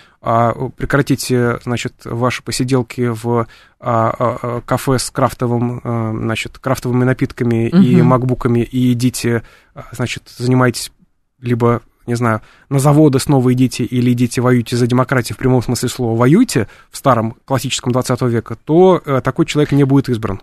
прекратите, значит, ваши посиделки в кафе с крафтовым, а, значит, крафтовыми напитками и Мгм. макбуками и идите, а, значит, занимайтесь либо не знаю, на заводы снова идите или идите воюйте за демократию в прямом смысле слова, воюйте в старом классическом 20 века, то э, такой человек не будет избран.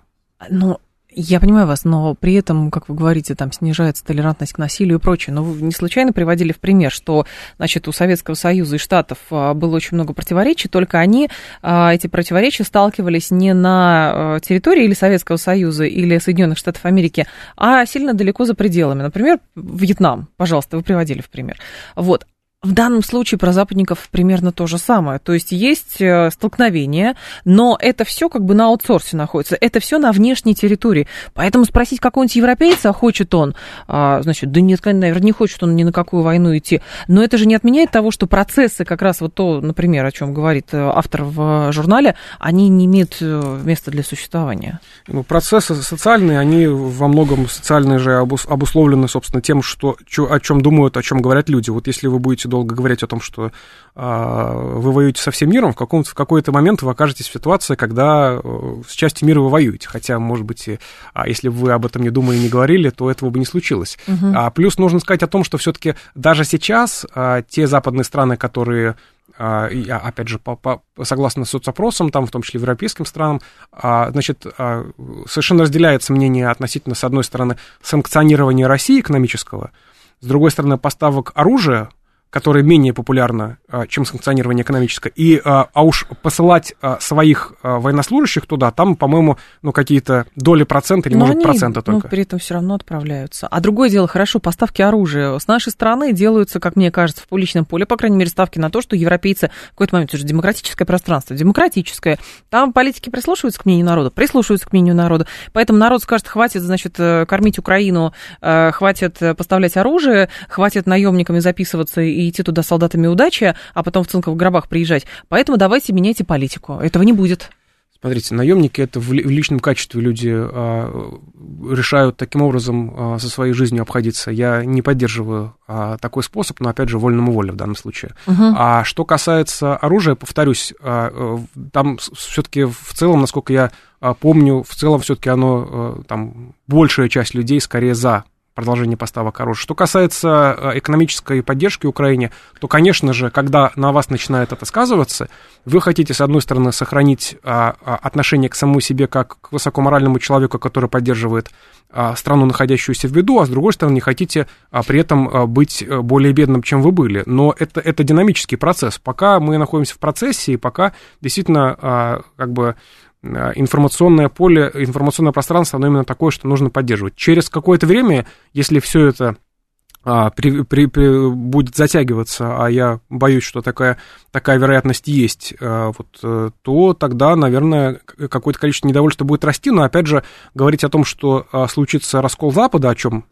Ну, я понимаю вас, но при этом, как вы говорите, там снижается толерантность к насилию и прочее. Но вы не случайно приводили в пример, что, значит, у Советского Союза и Штатов а, было очень много противоречий, только они, а, эти противоречия, сталкивались не на а, территории или Советского Союза, или Соединенных Штатов Америки, а сильно далеко за пределами. Например, Вьетнам, пожалуйста, вы приводили в пример. Вот. В данном случае про западников примерно то же самое. То есть есть э, столкновение, но это все как бы на аутсорсе находится. Это все на внешней территории. Поэтому спросить какого-нибудь европейца, хочет он, а, значит, да нет, наверное, не хочет он ни на какую войну идти. Но это же не отменяет того, что процессы, как раз вот то, например, о чем говорит э, автор в журнале, они не имеют э, места для существования. Ну, процессы социальные, они во многом социальные же обус- обусловлены, собственно, тем, что, о чем думают, о чем говорят люди. Вот если вы будете долго говорить о том, что а, вы воюете со всем миром, в, каком в какой-то момент вы окажетесь в ситуации, когда э, с частью мира вы воюете. Хотя, может быть, и, а если бы вы об этом не думали и не говорили, то этого бы не случилось. А, плюс нужно сказать о том, что все-таки даже сейчас а, те западные страны, которые а, и, а, опять же, по, по- согласно соцопросам, там, в том числе европейским странам, а, значит, а, совершенно разделяется мнение относительно, с одной стороны, санкционирования России экономического, с другой стороны, поставок оружия, которое менее популярно, а, чем санкционирование экономическое, и, а, а уж посылать а, своих военнослужащих туда, там, по-моему, ну, какие-то доли процента или, Но может, они, процента ну, только. при этом все равно отправляются. А другое дело, хорошо, поставки оружия. С нашей стороны делаются, как мне кажется, в публичном поле, по крайней мере, ставки на то, что европейцы в какой-то момент, это же демократическое пространство, демократическое. Там политики прислушиваются к мнению народа, прислушиваются к мнению народа. Поэтому народ скажет, хватит, значит, э, кормить Украину, э, хватит э, поставлять оружие, хватит наемниками записываться и идти туда солдатами удачи, а потом в цинковых гробах приезжать. Поэтому давайте меняйте политику. Этого не будет. Смотрите, наемники это в ли- в личном качестве люди а, решают таким образом а, со своей жизнью обходиться. Я не поддерживаю а, такой способ, но опять же вольному воле в данном случае. Мгм. А что касается оружия, повторюсь, а, э, там все-таки в целом, насколько я а, помню, в целом все-таки оно э, там большая часть людей скорее за продолжение поставок оружия. Что касается э, экономической поддержки Украине, то, конечно же, когда на вас начинает это сказываться, вы хотите, с одной стороны, сохранить а, а, отношение к самому себе как к высокоморальному человеку, который поддерживает страну, находящуюся в виду, а с другой стороны, не хотите при этом быть э, более бедным, чем вы были. Но это, это динамический процесс. Пока мы находимся в процессе, и пока действительно как бы информационное поле, информационное пространство, оно именно такое, что нужно поддерживать. Через какое-то время, если все это а, при, при- при- будет затягиваться, а я боюсь, что такая, такая вероятность есть, а, вот, э, то тогда, наверное, какое-то количество недовольства будет расти, но, опять же, говорить о том, что а, случится раскол Запада, о чем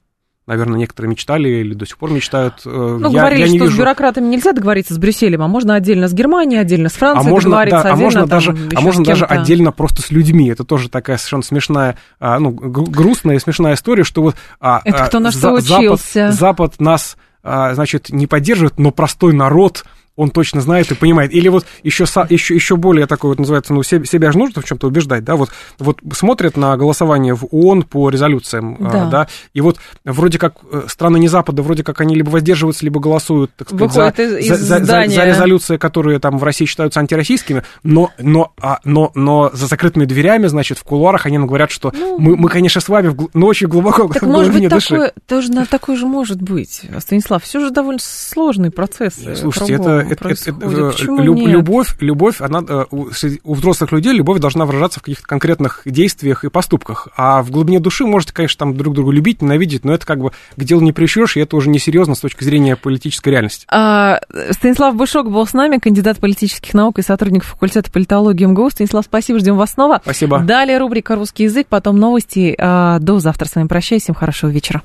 наверное, некоторые мечтали или до сих пор мечтают. э, Ну, я, говорили, я не что вижу. с бюрократами нельзя договориться с Брюсселем, а можно отдельно с Германией, отдельно с А Францией можно, договориться, да, а отдельно можно там даже, а можно даже отдельно просто с людьми. Это тоже такая совершенно смешная, а, ну, грустная и смешная история, что вот а, Это а, кто на что За- Запад, учился. Запад нас, а, значит, не поддерживает, но простой народ он точно знает и понимает. Или вот еще, еще, еще более такой вот называется, ну, се- себя же нужно в чем-то убеждать, да, вот, вот смотрят на голосование в ООН по резолюциям, а, Да. да, и вот вроде как э, страны не Запада, вроде как они либо воздерживаются, либо голосуют, так сказать, за, из- за- из за- за- за резолюции, которые там в России считаются антироссийскими, но, но, а, но, но за закрытыми дверями, значит, в кулуарах они нам говорят, что Ну, мы, мы, конечно, с вами, но очень глубоко Так в может быть души. такое, тоже такое же может быть, Станислав. Все же довольно сложный процесс. э, Слушайте, это, это- это- люб- нет? любовь, любовь, она э, у, у взрослых людей любовь должна выражаться в каких-то конкретных действиях и поступках. А в глубине души можете, конечно, там друг друга любить, ненавидеть, но это как бы к делу не прищешь, и это уже несерьезно с точки зрения политической реальности. А, Станислав Бушок был с нами, кандидат политических наук и сотрудник факультета политологии МГУ. Станислав, спасибо, ждем вас снова. Спасибо. Далее рубрика «Русский язык», потом новости. А, До завтра с вами прощаюсь, всем хорошего вечера.